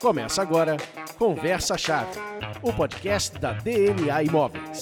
Começa agora Conversa Chave, o podcast da DNA Imóveis.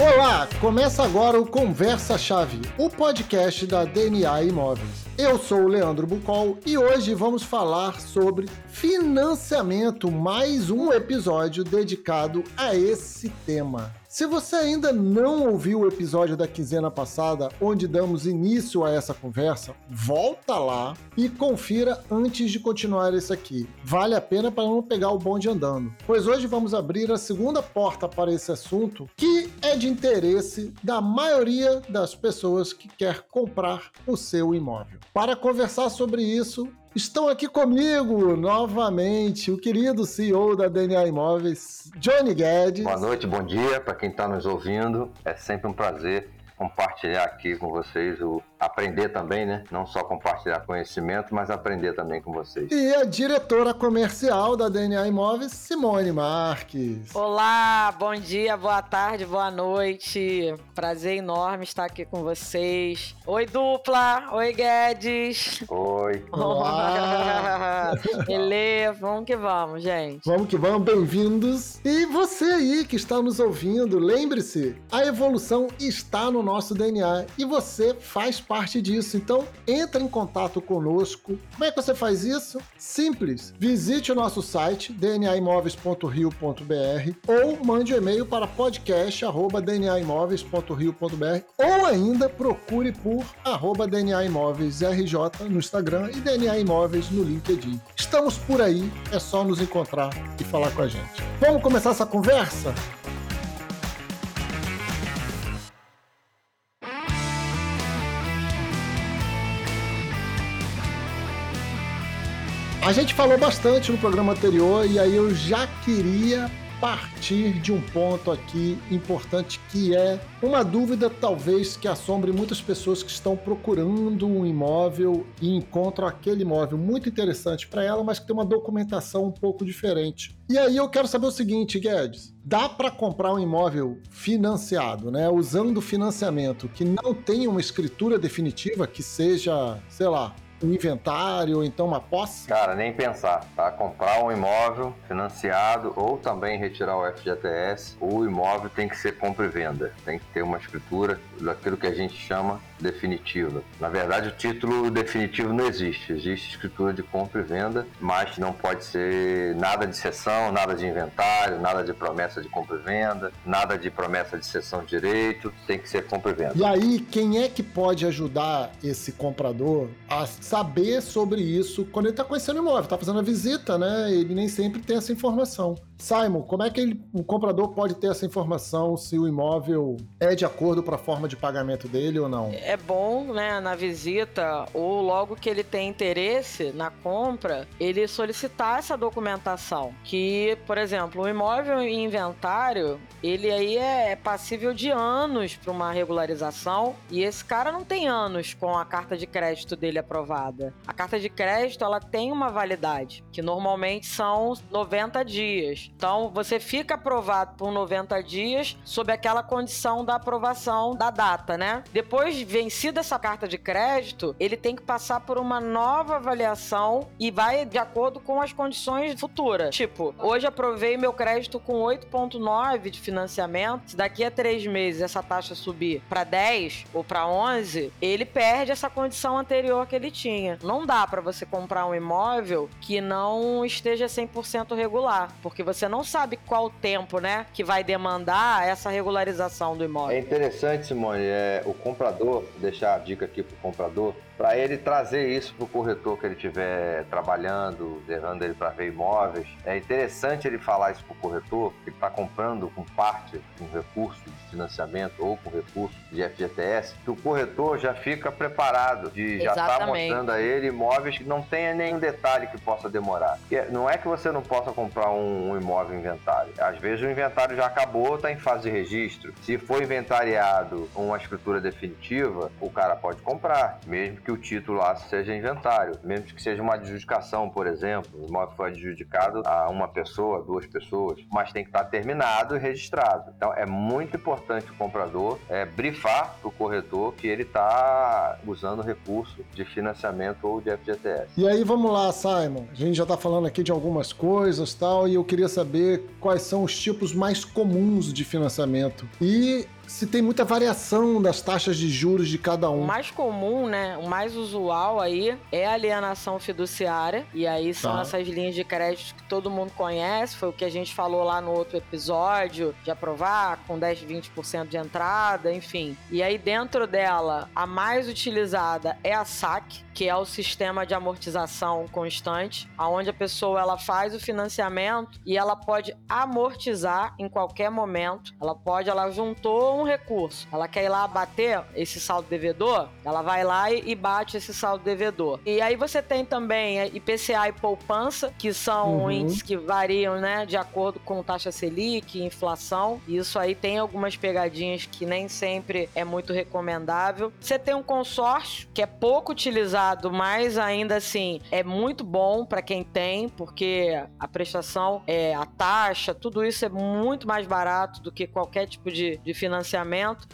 Olá, começa agora o Conversa Chave, o podcast da DNA Imóveis. Eu sou o Leandro Bucol e hoje vamos falar sobre financiamento, mais um episódio dedicado a esse tema. Se você ainda não ouviu o episódio da quinzena passada, onde damos início a essa conversa, volta lá e confira antes de continuar esse aqui. Vale a pena para não pegar o bonde andando. Pois hoje vamos abrir a segunda porta para esse assunto, que é de interesse da maioria das pessoas que quer comprar o seu imóvel. Para conversar sobre isso, Estão aqui comigo novamente o querido CEO da DNA Imóveis, Johnny Guedes. Boa noite, bom dia para quem está nos ouvindo. É sempre um prazer compartilhar aqui com vocês o aprender também, né? Não só compartilhar conhecimento, mas aprender também com vocês. E a diretora comercial da DNA Imóveis, Simone Marques. Olá, bom dia, boa tarde, boa noite. Prazer enorme estar aqui com vocês. Oi, dupla. Oi, Guedes. Oi. Olá. Beleza, vamos que vamos, gente. Vamos que vamos, bem-vindos. E você aí que está nos ouvindo, lembre-se, a evolução está no nosso DNA e você faz parte disso. Então, entre em contato conosco. Como é que você faz isso? Simples. Visite o nosso site dnaimoveis.rio.br ou mande um e-mail para podcast@dnaimoveis.rio.br ou ainda procure por arroba DNA Imóveis RJ no Instagram e DNA Imóveis no LinkedIn. Estamos por aí, é só nos encontrar e falar com a gente. Vamos começar essa conversa? A gente falou bastante no programa anterior e aí eu já queria partir de um ponto aqui importante que é uma dúvida talvez que assombre muitas pessoas que estão procurando um imóvel e encontram aquele imóvel muito interessante para ela, mas que tem uma documentação um pouco diferente. E aí eu quero saber o seguinte, Guedes, dá para comprar um imóvel financiado, né, usando financiamento que não tem uma escritura definitiva que seja, sei lá, um inventário ou então uma posse? Cara, nem pensar, tá? Comprar um imóvel financiado ou também retirar o FGTS, o imóvel tem que ser compra e venda, tem que ter uma escritura daquilo que a gente chama definitiva. Na verdade, o título definitivo não existe, existe escritura de compra e venda, mas não pode ser nada de cessão, nada de inventário, nada de promessa de compra e venda, nada de promessa de cessão de direito, tem que ser compra e venda. E aí, quem é que pode ajudar esse comprador a saber sobre isso quando ele está conhecendo o imóvel, está fazendo a visita, né? Ele nem sempre tem essa informação. Simon, como é que ele, o comprador pode ter essa informação se o imóvel é de acordo para a forma de pagamento dele ou não? É bom, né, na visita ou logo que ele tem interesse na compra, ele solicitar essa documentação. Que, por exemplo, o imóvel em inventário, ele aí é passível de anos para uma regularização e esse cara não tem anos com a carta de crédito dele aprovada. A carta de crédito, ela tem uma validade, que normalmente são 90 dias. Então, você fica aprovado por 90 dias sob aquela condição da aprovação da data, né? Depois, vencida essa carta de crédito, ele tem que passar por uma nova avaliação e vai de acordo com as condições futuras. Tipo, hoje aprovei meu crédito com 8,9 de financiamento. Se daqui a três meses essa taxa subir para 10 ou para 11, ele perde essa condição anterior que ele tinha. Não dá para você comprar um imóvel que não esteja 100% regular, porque você você não sabe qual tempo, né, que vai demandar essa regularização do imóvel. É interessante, Simone, é, o comprador, deixar a dica aqui para o comprador, para ele trazer isso para o corretor que ele estiver trabalhando, levando ele para ver imóveis. É interessante ele falar isso para o corretor, que está comprando com parte, com recurso de financiamento ou com recurso de FGTS, que o corretor já fica preparado de já estar tá mostrando a ele imóveis que não tenha nenhum detalhe que possa demorar. Não é que você não possa comprar um, um imóvel em inventário. Às vezes o inventário já acabou, está em fase de registro. Se for inventariado uma escritura definitiva, o cara pode comprar, mesmo que o título lá seja inventário, mesmo que seja uma adjudicação, por exemplo. O imóvel foi adjudicado a uma pessoa, duas pessoas, mas tem que estar terminado e registrado. Então é muito importante o comprador é, brifar para o corretor que ele está usando recurso de financiamento ou de FGTS. E aí vamos lá, Simon. A gente já está falando aqui de algumas coisas tal, e eu queria saber quais são os tipos mais comuns de financiamento. E se tem muita variação das taxas de juros de cada um. O mais comum, né? O mais usual aí é a alienação fiduciária. E aí são Tá. essas linhas de crédito que todo mundo conhece. Foi o que a gente falou lá no outro episódio de aprovar com 10, 20% de entrada, enfim. E aí dentro dela, a mais utilizada é a SAC, que é o sistema de amortização constante, aonde a pessoa ela faz o financiamento e ela pode amortizar em qualquer momento. Ela pode, ela juntou um recurso, ela quer ir lá bater esse saldo devedor, ela vai lá e, bate esse saldo devedor. E aí você tem também a IPCA e poupança, que são Uhum. índices que variam, né, de acordo com taxa Selic, inflação. Isso aí tem algumas pegadinhas que nem sempre é muito recomendável. Você tem um consórcio que é pouco utilizado, mas ainda assim é muito bom para quem tem, porque a prestação, é, a taxa, tudo isso é muito mais barato do que qualquer tipo de, de financiamento.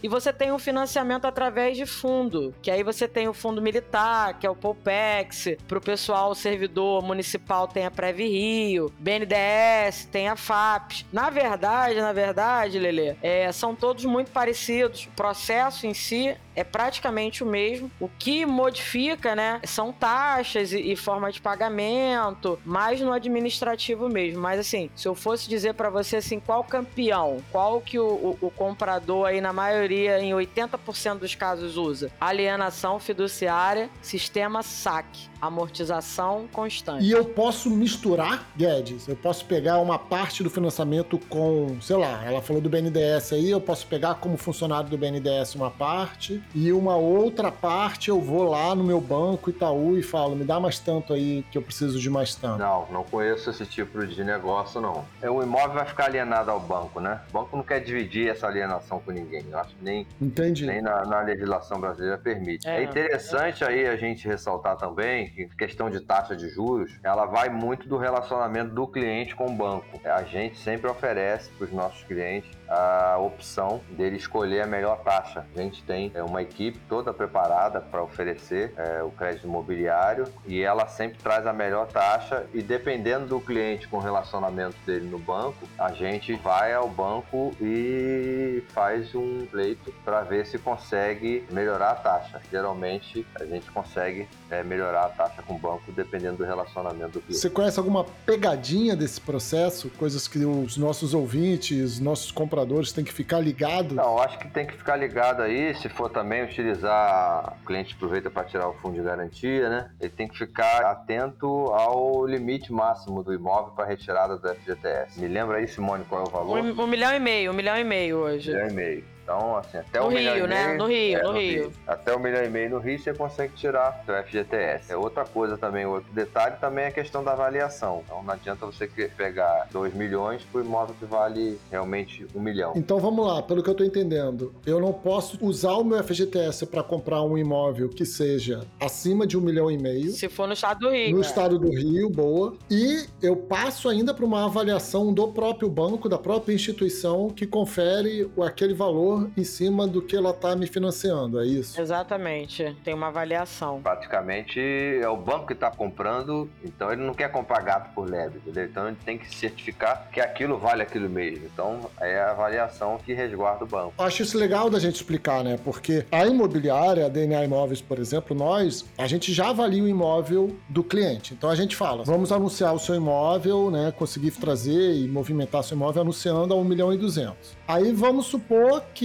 E você tem um financiamento através de fundo, que aí você tem o fundo militar, que é o Poupex, para o pessoal, o servidor municipal tem a Prev Rio, BNDES, tem a FAPES. Na verdade, na verdade, Lele, é, são todos muito parecidos. O processo em si é praticamente o mesmo. O que modifica, né, são taxas e, e forma de pagamento, mais no administrativo mesmo. Mas assim, se eu fosse dizer para você assim, qual campeão, qual que o, o- o comprador aí na maioria, em 80% dos casos usa? Alienação fiduciária, sistema SAC, amortização constante. E eu posso misturar, Guedes? Eu posso pegar uma parte do financiamento com, sei lá, ela falou do BNDES aí, eu posso pegar como funcionário do BNDES uma parte e uma outra parte eu vou lá no meu banco Itaú e falo, me dá mais tanto aí que eu preciso de mais tanto. Não, não conheço esse tipo de negócio, não. É, O imóvel vai ficar alienado ao banco, né? O banco não quer dividir essa alienação com ninguém. Eu acho que nem, Entendi. nem na, na legislação brasileira permite. É. É, interessante aí a gente ressaltar também que questão de taxa de juros, ela vai muito do relacionamento do cliente com o banco. A gente sempre oferece para os nossos clientes a opção dele escolher a melhor taxa. A gente tem é, uma equipe toda preparada para oferecer é, o crédito imobiliário e ela sempre traz a melhor taxa e dependendo do cliente com o relacionamento dele no banco, a gente vai ao banco e faz um pleito para ver se consegue melhorar a taxa. Geralmente a gente consegue é, melhorar a taxa com o banco dependendo do relacionamento do cliente. Você conhece alguma pegadinha desse processo? Coisas que os nossos ouvintes, nossos compradores têm que ficar ligados? Não, acho que tem que ficar ligado aí, se for também utilizar, o cliente aproveita para tirar o fundo de garantia, né? Ele tem que ficar atento ao limite máximo do imóvel para retirada do FGTS. Me lembra aí, Simone, qual é o valor? Um, um milhão e meio, um milhão e meio hoje. milhão e meio. Então, assim, até No um milhão Rio, e né? meio. No Rio, é, no Rio. Até um milhão e meio no Rio você consegue tirar do FGTS. É outra coisa também, outro detalhe também é a questão da avaliação. Então não adianta você pegar 2 milhões por imóvel que vale realmente um milhão. Então vamos lá, pelo que eu tô entendendo, eu não posso usar o meu FGTS para comprar um imóvel que seja acima de um milhão e meio. Se for no estado do Rio. No é. estado do Rio, boa. E eu passo ainda para uma avaliação do próprio banco, da própria instituição, que confere aquele valor em cima do que ela tá me financiando, é isso? Exatamente. Tem uma avaliação. Praticamente é o banco que está comprando, então ele não quer comprar gato por lebre, entendeu? Então ele tem que certificar que aquilo vale aquilo mesmo. Então é a avaliação que resguarda o banco. Acho isso legal da gente explicar, né? Porque a imobiliária, a DNA Imóveis, por exemplo, nós, a gente já avalia o imóvel do cliente. Então a gente fala, vamos anunciar o seu imóvel, né? Conseguir trazer e movimentar seu imóvel anunciando a 1 milhão e 200. Aí vamos supor que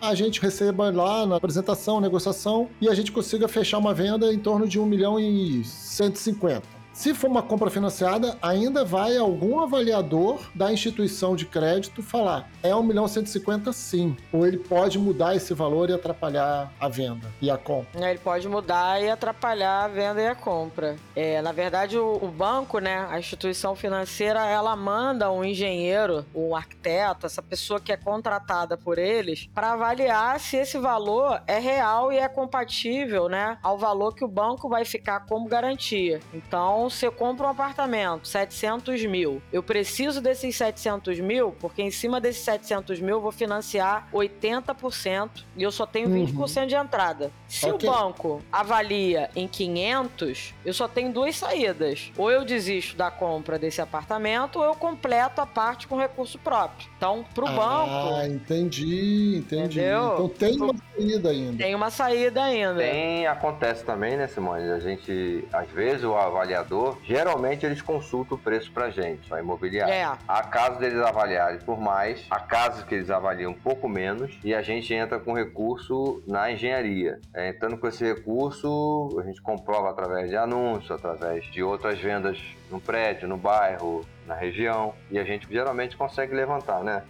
a gente receba lá na apresentação, negociação, e a gente consiga fechar uma venda em torno de 1 milhão e 150. Se for uma compra financiada, ainda vai algum avaliador da instituição de crédito falar é 1 milhão 150 sim. Ou ele pode mudar esse valor e atrapalhar a venda e a compra. É, ele pode mudar e atrapalhar a venda e a compra. É, na verdade, o, o banco, né, a instituição financeira, ela manda um engenheiro, um arquiteto, essa pessoa que é contratada por eles, para avaliar se esse valor é real e é compatível, né, ao valor que o banco vai ficar como garantia. Então, se eu compro um apartamento, 700 mil, eu preciso desses 700 mil, porque em cima desses 700 mil eu vou financiar 80% e eu só tenho 20% uhum. de entrada. Se okay. o banco avalia em 500, eu só tenho duas saídas. Ou eu desisto da compra desse apartamento, ou eu completo a parte com recurso próprio. Então, pro ah, banco. Ah, entendi, entendi. Entendeu? Então tem uma saída ainda. Tem uma saída ainda. Tem, acontece também, né, Simone? A gente, às vezes, o avaliador, geralmente eles consultam o preço pra gente, pra imobiliária. É. Há casos deles avaliarem por mais, há casos que eles avaliam um pouco menos, e a gente entra com recurso na engenharia. É, entrando com esse recurso, a gente comprova através de anúncio, através de outras vendas no prédio, no bairro, na região, e a gente geralmente consegue levantar, né?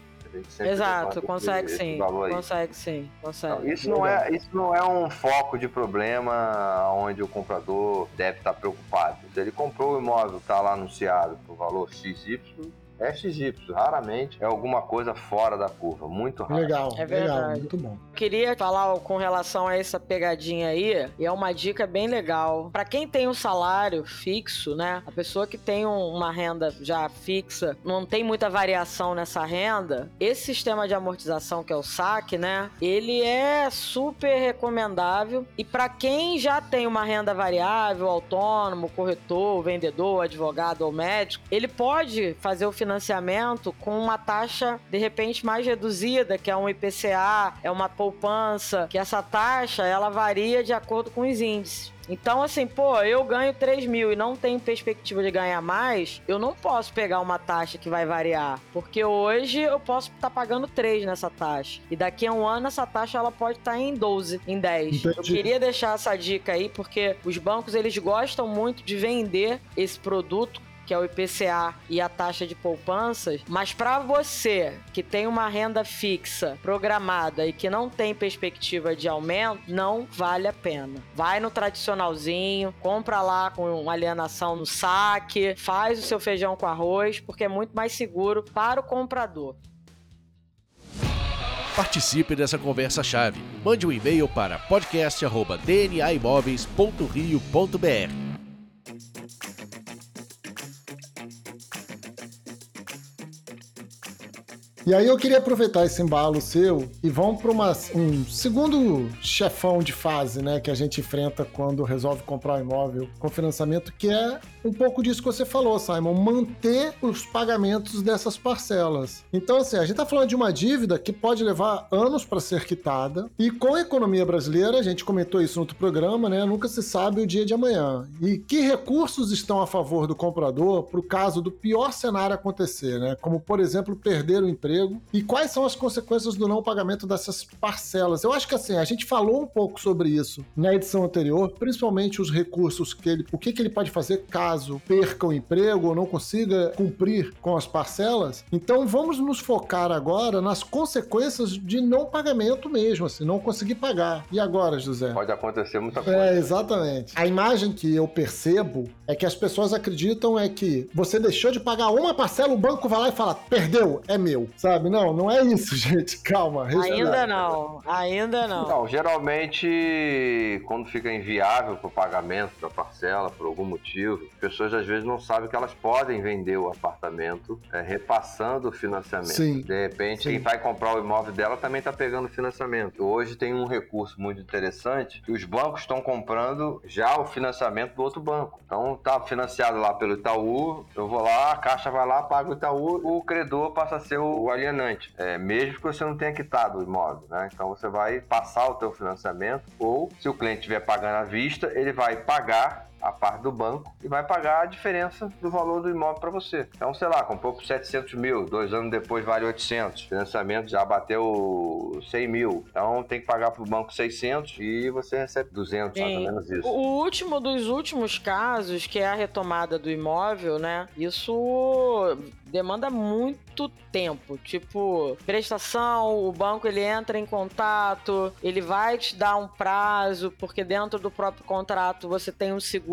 Exato, consegue sim, consegue sim, consegue. Isso, não é, isso não é um foco de problema onde o comprador deve estar preocupado. Se ele comprou o imóvel, está lá anunciado por valor XY, é XY, raramente é alguma coisa fora da curva, muito raro. Legal, é verdade. Legal, muito bom. Queria falar com relação a essa pegadinha aí, e é uma dica bem legal. Para quem tem um salário fixo, né? A pessoa que tem uma renda já fixa, não tem muita variação nessa renda, esse sistema de amortização que é o saque, né? Ele é super recomendável e para quem já tem uma renda variável, autônomo, corretor, vendedor, advogado ou médico, ele pode fazer o financiamento financiamento com uma taxa de repente mais reduzida, que é um IPCA, é uma poupança, que essa taxa ela varia de acordo com os índices. Então, assim, pô, eu ganho 3 mil e não tenho perspectiva de ganhar mais, eu não posso pegar uma taxa que vai variar. Porque hoje eu posso estar tá pagando 3 nessa taxa. E daqui a um ano essa taxa ela pode estar tá em 12, em 10. Entendi. Eu queria deixar essa dica aí, porque os bancos eles gostam muito de vender esse produto que é o IPCA e a taxa de poupanças, mas para você que tem uma renda fixa programada e que não tem perspectiva de aumento, não vale a pena. Vai no tradicionalzinho, compra lá com alienação no saque, faz o seu feijão com arroz, porque é muito mais seguro para o comprador. Participe dessa conversa-chave. Mande um e-mail para podcast.dnaimóveis.rio.br. E aí eu queria aproveitar esse embalo seu e vamos para um segundo chefão de fase, né, que a gente enfrenta quando resolve comprar um imóvel com financiamento, que é um pouco disso que você falou, Simon, manter os pagamentos dessas parcelas. Então, assim, a gente está falando de uma dívida que pode levar anos para ser quitada, e com a economia brasileira, a gente comentou isso no outro programa, né? Nunca se sabe o dia de amanhã. E que recursos estão a favor do comprador para o caso do pior cenário acontecer, né? Como, por exemplo, perder o emprego. E quais são as consequências do não pagamento dessas parcelas? Eu acho que, assim, a gente falou um pouco sobre isso na edição anterior, principalmente os recursos que ele. O que, que ele pode fazer caso caso perca o emprego ou não consiga cumprir com as parcelas. Então vamos nos focar agora nas consequências de não pagamento mesmo, assim, não conseguir pagar. E agora, José? Pode acontecer muita coisa. É, exatamente. A imagem que eu percebo é que as pessoas acreditam é que você deixou de pagar uma parcela, o banco vai lá e fala, perdeu, é meu, sabe? Não, não é isso, gente, calma. Ainda não, ainda não. Não, geralmente quando fica inviável para o pagamento da parcela por algum motivo, pessoas às vezes não sabem que elas podem vender o apartamento é, repassando o financiamento. Sim. De repente, Sim. quem vai comprar o imóvel dela também está pegando financiamento. Hoje tem um recurso muito interessante que os bancos estão comprando já o financiamento do outro banco. Então tá financiado lá pelo Itaú, eu vou lá, a Caixa vai lá, paga o Itaú, o credor passa a ser o alienante. É, mesmo que você não tenha quitado o imóvel, né? Então você vai passar o teu financiamento ou se o cliente estiver pagando à vista, ele vai pagar a parte do banco e vai pagar a diferença do valor do imóvel para você. Então, sei lá, comprou por 700 mil, dois anos depois vale 800, financiamento já bateu 100 mil, então tem que pagar para o banco 600 e você recebe 200, Sim. mais ou menos isso. O último dos últimos casos, que é a retomada do imóvel, né? Isso demanda muito tempo. Tipo, prestação, o banco ele entra em contato, ele vai te dar um prazo, porque dentro do próprio contrato você tem um seguro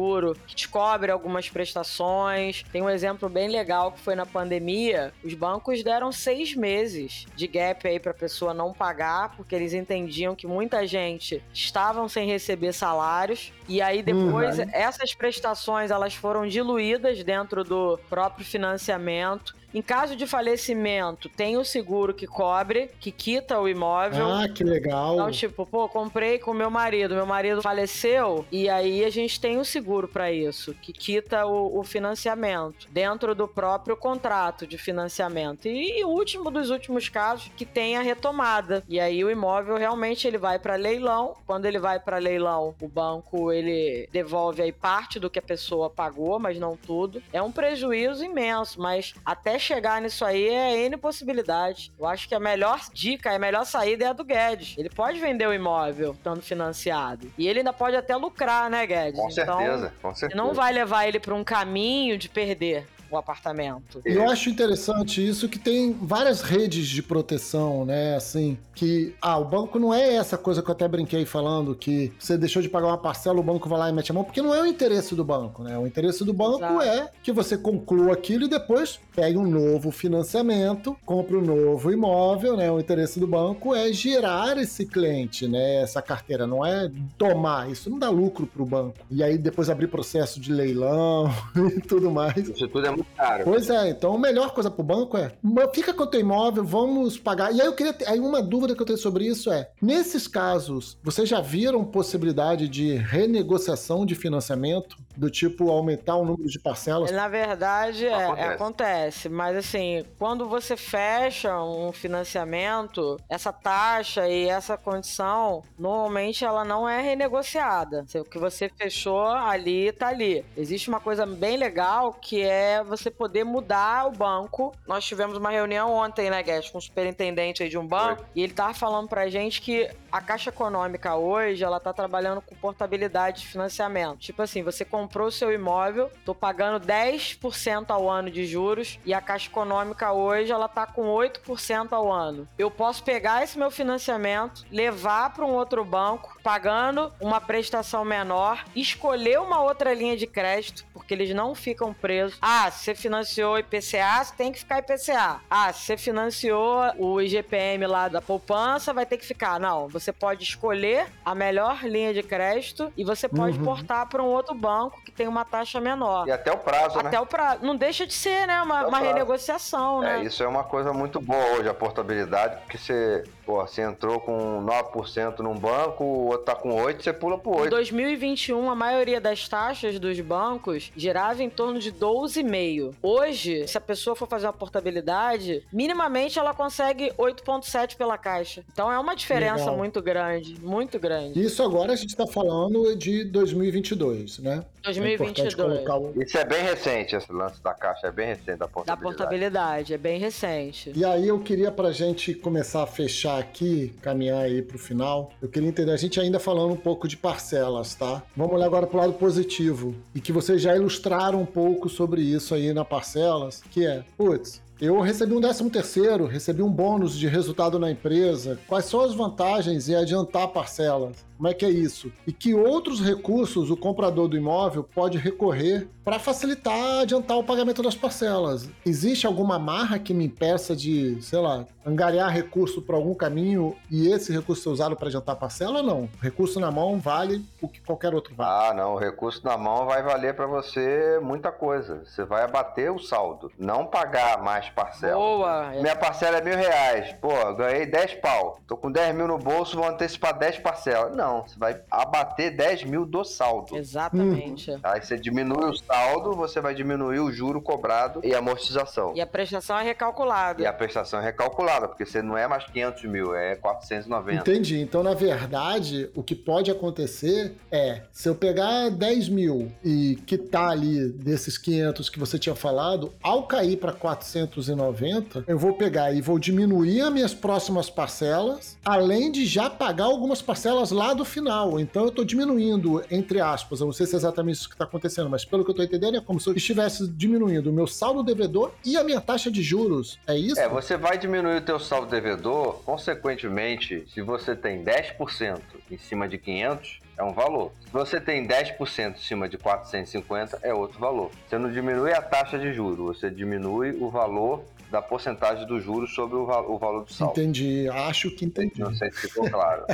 que te cobre algumas prestações. Tem um exemplo bem legal que foi na pandemia: os bancos deram seis meses de gap aí pra pessoa não pagar, porque eles entendiam que muita gente estavam sem receber salários. E aí depois uhum. essas prestações elas foram diluídas dentro do próprio financiamento. Em caso de falecimento, tem o seguro que cobre, que quita o imóvel. Ah, que legal. Então, tipo, pô, comprei com meu marido, meu marido faleceu, e aí a gente tem o seguro para isso, que quita o, o, financiamento dentro do próprio contrato de financiamento. E, e o último dos últimos casos, que tem a retomada. E aí o imóvel realmente ele vai para leilão. Quando ele vai para leilão, o banco ele devolve aí parte do que a pessoa pagou, mas não tudo. É um prejuízo imenso, mas até chegar nisso aí é N possibilidade. Eu acho que a melhor dica, a melhor saída é a do Guedes. Ele pode vender o imóvel estando financiado. E ele ainda pode até lucrar, né, Guedes? Com certeza, então, com certeza. Não vai levar ele para um caminho de perder o apartamento. Eu acho interessante isso que tem várias redes de proteção, né? Assim, que ah, o banco não é essa coisa que eu até brinquei falando que você deixou de pagar uma parcela, o banco vai lá e mete a mão, porque não é o interesse do banco, né? O interesse do banco Exato. é que você conclua aquilo e depois pegue um novo financiamento, compre um novo imóvel, né? O interesse do banco é gerar esse cliente, né? Essa carteira, não é tomar, isso não dá lucro para o banco. E aí depois abrir processo de leilão e tudo mais. Isso tudo é muito caro. Pois é, então a melhor coisa pro banco é, fica com o teu imóvel, vamos pagar. E aí eu queria ter, aí uma dúvida que eu tenho sobre isso é, nesses casos, vocês já viram possibilidade de renegociação de financiamento? Do tipo aumentar o número de parcelas? Na verdade, é, acontece. acontece. Mas assim, quando você fecha um financiamento, essa taxa e essa condição, normalmente ela não é renegociada. O que você fechou ali, tá ali. Existe uma coisa bem legal que é você poder mudar o banco. Nós tivemos uma reunião ontem, né, Guedes, com o superintendente aí de um banco, Oi. e ele tava falando pra gente que a Caixa Econômica hoje, ela tá trabalhando com portabilidade de financiamento. Tipo assim, você comprou o seu imóvel, tô pagando 10% ao ano de juros, e a Caixa Econômica hoje, ela tá com 8% ao ano. Eu posso pegar esse meu financiamento, levar para um outro banco, pagando uma prestação menor, escolher uma outra linha de crédito, porque eles não ficam presos. Ah, se você financiou IPCA, você tem que ficar IPCA. Ah, se você financiou o IGPM lá da poupança, vai ter que ficar. Não, você pode escolher a melhor linha de crédito e você pode uhum. portar para um outro banco que tem uma taxa menor. E até o prazo, até né? o prazo. Não deixa de ser, né? Uma, uma renegociação, é, né? isso é uma coisa muito boa hoje, a portabilidade, porque você, pô, você entrou com 9% num banco, o outro tá com 8%, você pula pro 8%. Em 2021, a maioria das taxas dos bancos girava em torno de 12,5%. Hoje, se a pessoa for fazer uma portabilidade, minimamente ela consegue 8,7% pela caixa. Então é uma diferença Legal. muito grande, muito grande. Isso agora a gente está falando de 2022, né? 2022. É Isso é bem recente, esse lance da caixa, é bem recente da portabilidade. Da portabilidade, é bem recente. E aí eu queria pra gente começar a fechar aqui, caminhar aí pro final, eu queria entender, a gente ainda falando um pouco de parcelas, tá? Vamos olhar agora pro lado positivo, e que vocês já ilustraram um pouco sobre isso aí na parcelas, que é, putz, eu recebi um 13 terceiro, recebi um bônus de resultado na empresa. Quais são as vantagens em adiantar parcelas? Como é que é isso? E que outros recursos o comprador do imóvel pode recorrer para facilitar adiantar o pagamento das parcelas? Existe alguma marra que me impeça de, sei lá, angariar recurso para algum caminho e esse recurso ser usado para adiantar a parcela ou não? recurso na mão vale o que qualquer outro vale. Ah, não. O recurso na mão vai valer para você muita coisa. Você vai abater o saldo. Não pagar mais parcelas. Boa. Minha parcela é mil reais. Pô, ganhei 10 pau. Tô com 10 mil no bolso, vou antecipar 10 parcelas. Não, você vai abater 10 mil do saldo. Exatamente. Aí você diminui o saldo, você vai diminuir o juro cobrado e a amortização. E a prestação é recalculada. E a prestação é recalculada, porque você não é mais 500 mil, é 490. Entendi. Então, na verdade, o que pode acontecer é, se eu pegar 10 mil e quitar ali desses 500 que você tinha falado, ao cair para 490, eu vou pegar e vou diminuir as minhas próximas parcelas, além de já pagar algumas parcelas lá do final. Então, eu estou diminuindo, entre aspas, eu não sei se é exatamente isso que está acontecendo, mas pelo que eu estou entendendo, é como se eu estivesse diminuindo o meu saldo devedor e a minha taxa de juros. É isso? É, você vai diminuir o teu saldo devedor, consequentemente, se você tem 10% em cima de 500, é um valor. Se você tem 10% em cima de 450, é outro valor. Você não diminui a taxa de juros, você diminui o valor da porcentagem do juros sobre o, val o valor do saldo. Entendi, acho que entendi. Não sei se ficou claro.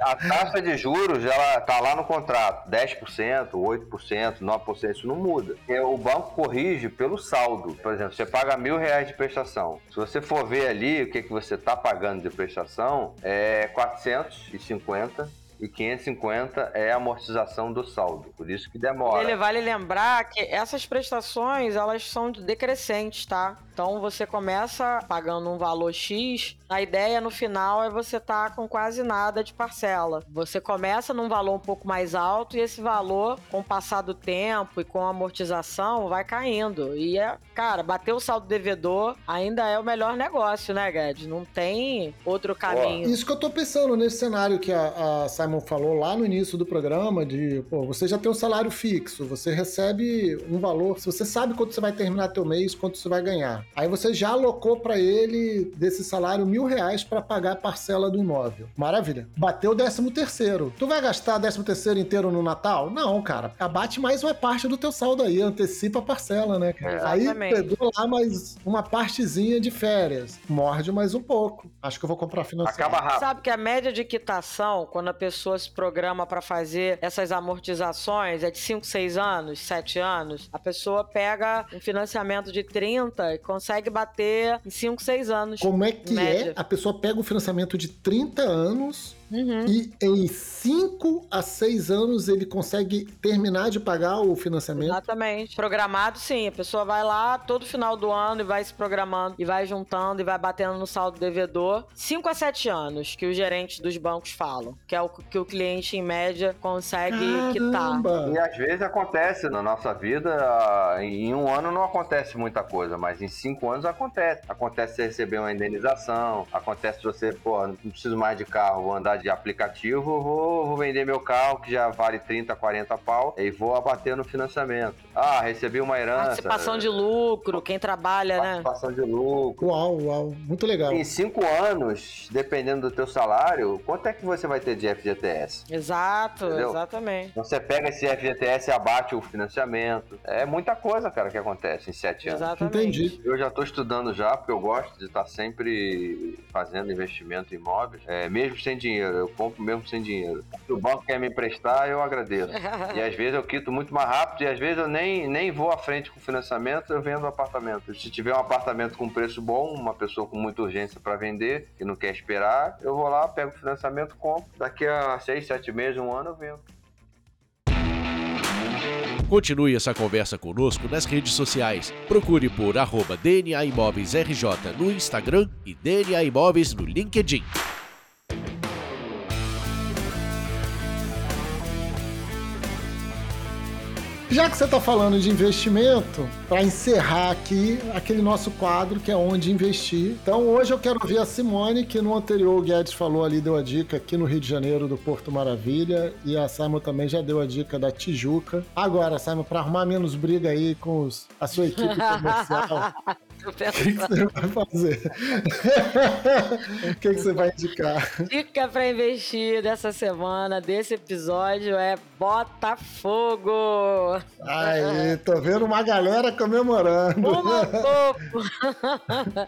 a taxa de juros, ela tá lá no contrato, 10%, 8%, 9%, isso não muda. O banco corrige pelo saldo. Por exemplo, você paga mil reais de prestação. Se você for ver ali o que, que você está pagando de prestação, é 450 e 550 é a amortização do saldo, por isso que demora. Ele vale lembrar que essas prestações, elas são decrescentes, tá? Então você começa pagando um valor X, a ideia no final é você estar tá com quase nada de parcela. Você começa num valor um pouco mais alto e esse valor, com o passar do tempo e com a amortização, vai caindo. E é, cara, bater o saldo devedor ainda é o melhor negócio, né, Guedes? Não tem outro caminho. Isso que eu tô pensando nesse cenário que a, a Simon falou lá no início do programa, de, pô, você já tem um salário fixo, você recebe um valor, se você sabe quanto você vai terminar teu mês, quanto você vai ganhar. Aí você já alocou para ele desse salário mil reais para pagar a parcela do imóvel. Maravilha. Bateu o décimo terceiro. Tu vai gastar décimo terceiro inteiro no Natal? Não, cara. Abate mais uma parte do teu saldo aí, antecipa a parcela, né, cara? Aí pegou lá mais uma partezinha de férias. Morde mais um pouco. Acho que eu vou comprar financiado. Acaba rápido. Sabe que a média de quitação, quando a pessoa se programa para fazer essas amortizações, é de 5, 6 anos, 7 anos. A pessoa pega um financiamento de 30 e consegue bater em 5, 6 anos. Como é que média. é? A pessoa pega um financiamento de 30 anos Uhum. e em 5 a 6 anos ele consegue terminar de pagar o financiamento. Exatamente. Programado, sim. A pessoa vai lá todo final do ano e vai se programando e vai juntando e vai batendo no saldo devedor. 5 a 7 anos que os gerentes dos bancos falam, que é o que o cliente, em média, consegue quitar. Caramba! E às vezes acontece na nossa vida, em um ano não acontece muita coisa, mas em cinco anos acontece. Acontece você receber uma indenização, acontece você, pô, não preciso mais de carro, vou andar de aplicativo, vou, vou vender meu carro que já vale 30, 40 pau e vou abater no financiamento. Ah, recebi uma herança. Participação de lucro, quem trabalha, né? Participação de lucro. Uau, uau, muito legal. Em cinco anos, dependendo do teu salário, quanto é que você vai ter de FGTS? Exato, Entendeu? exatamente. Então você pega esse FGTS e abate o financiamento. É muita coisa, cara, que acontece em sete anos. Exatamente. Entendi. Eu já estou estudando já, porque eu gosto de estar sempre fazendo investimento em imóveis, é, mesmo sem dinheiro. Eu compro mesmo sem dinheiro. Se o banco quer me emprestar, eu agradeço. E às vezes eu quito muito mais rápido e às vezes eu nem, nem vou à frente com financiamento, eu vendo o apartamento. Se tiver um apartamento com preço bom, uma pessoa com muita urgência para vender, que não quer esperar, eu vou lá, pego o financiamento, compro. Daqui a seis, sete meses, um ano, eu vendo. Continue essa conversa conosco nas redes sociais. Procure por arroba DNA Imóveis RJ no Instagram e DNA Imóveis no LinkedIn. Já que você está falando de investimento, para encerrar aqui aquele nosso quadro que é onde investir. Então hoje eu quero ver a Simone, que no anterior o Guedes falou ali, deu a dica aqui no Rio de Janeiro do Porto Maravilha, e a Simon também já deu a dica da Tijuca. Agora, Simon, para arrumar menos briga aí com os- a sua equipe comercial, o que, que você vai fazer? o que, que você vai indicar? Dica pra investir dessa semana, desse episódio é Botafogo. Aí, tô vendo uma galera comemorando. Uma topo.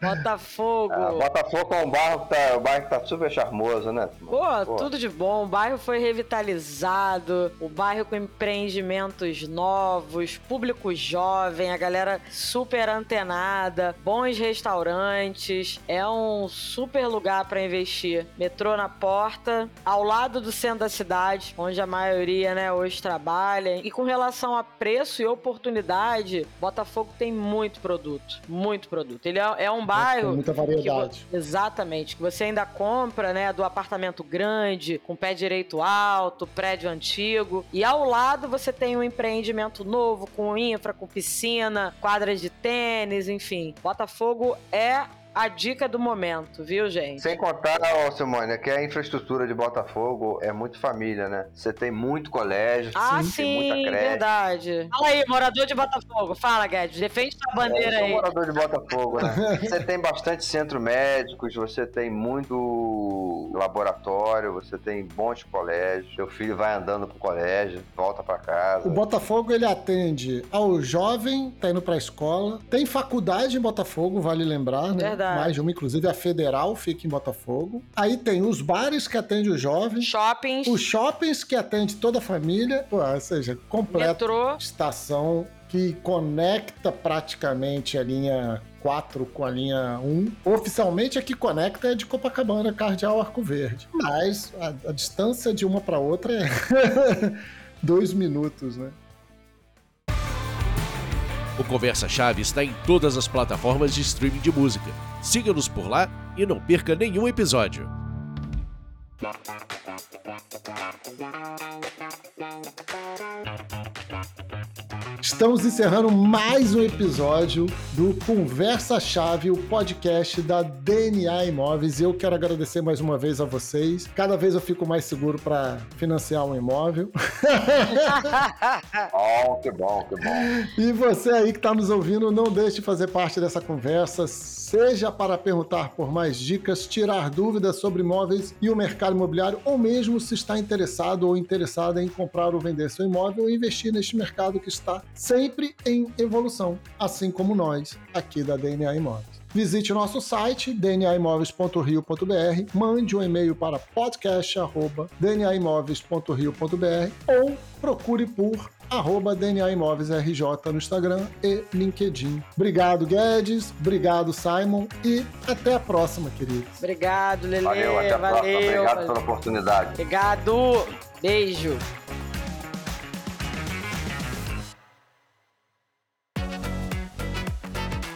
Botafogo. Ah, Botafogo é um bairro que tá, um bairro que tá super charmoso, né? Pô, tudo de bom. O bairro foi revitalizado, o bairro com empreendimentos novos, público jovem, a galera super antenada antenada, bons restaurantes, é um super lugar para investir. Metrô na porta, ao lado do centro da cidade, onde a maioria, né, hoje trabalha. E com relação a preço e oportunidade, Botafogo tem muito produto, muito produto. Ele é, é um bairro. Tem muita variedade. Que, exatamente, que você ainda compra, né, do apartamento grande, com pé direito alto, prédio antigo. E ao lado você tem um empreendimento novo, com infra, com piscina, quadras de tênis, enfim. Botafogo é a dica do momento, viu, gente? Sem contar, ó, Simone, que a infraestrutura de Botafogo é muito família, né? Você tem muito colégio, ah, sim, sim, tem muita creche. verdade. Fala aí, morador de Botafogo. Fala, Guedes, defende sua bandeira é, eu sou aí. morador de Botafogo, né? você tem bastante centro médicos, você tem muito laboratório, você tem bons colégios. Seu filho vai andando pro colégio, volta para casa. O Botafogo, ele atende ao jovem, tá indo pra escola. Tem faculdade em Botafogo, vale lembrar, né? Verdade. Mais de uma, inclusive a Federal fica em Botafogo. Aí tem os bares que atendem os jovens. Shoppings. Os shoppings que atendem toda a família. Pô, ou seja, completo. Metrô. Estação que conecta praticamente a linha 4 com a linha 1. Oficialmente a que conecta é de Copacabana, Cardeal Arco Verde. Mas a, a distância de uma para outra é dois minutos, né? O Conversa Chave está em todas as plataformas de streaming de música. Siga-nos por lá e não perca nenhum episódio. Estamos encerrando mais um episódio do Conversa Chave, o podcast da DNA Imóveis. Eu quero agradecer mais uma vez a vocês. Cada vez eu fico mais seguro para financiar um imóvel. oh, que bom, que bom. E você aí que está nos ouvindo, não deixe de fazer parte dessa conversa, seja para perguntar por mais dicas, tirar dúvidas sobre imóveis e o mercado imobiliário, ou mesmo se está interessado ou interessada em comprar ou vender seu imóvel ou investir neste mercado que está sempre em evolução, assim como nós aqui da DNA Imóveis. Visite o nosso site dnaimóveis.rio.br, mande um e-mail para podcast@dnaimóveis.rio.br ou procure por arroba DNA Imóveis RJ no Instagram e LinkedIn. Obrigado, Guedes. Obrigado, Simon. E até a próxima, queridos. Obrigado, Lele. Valeu, até a valeu, próxima. Obrigado valeu. pela oportunidade. Obrigado. Beijo.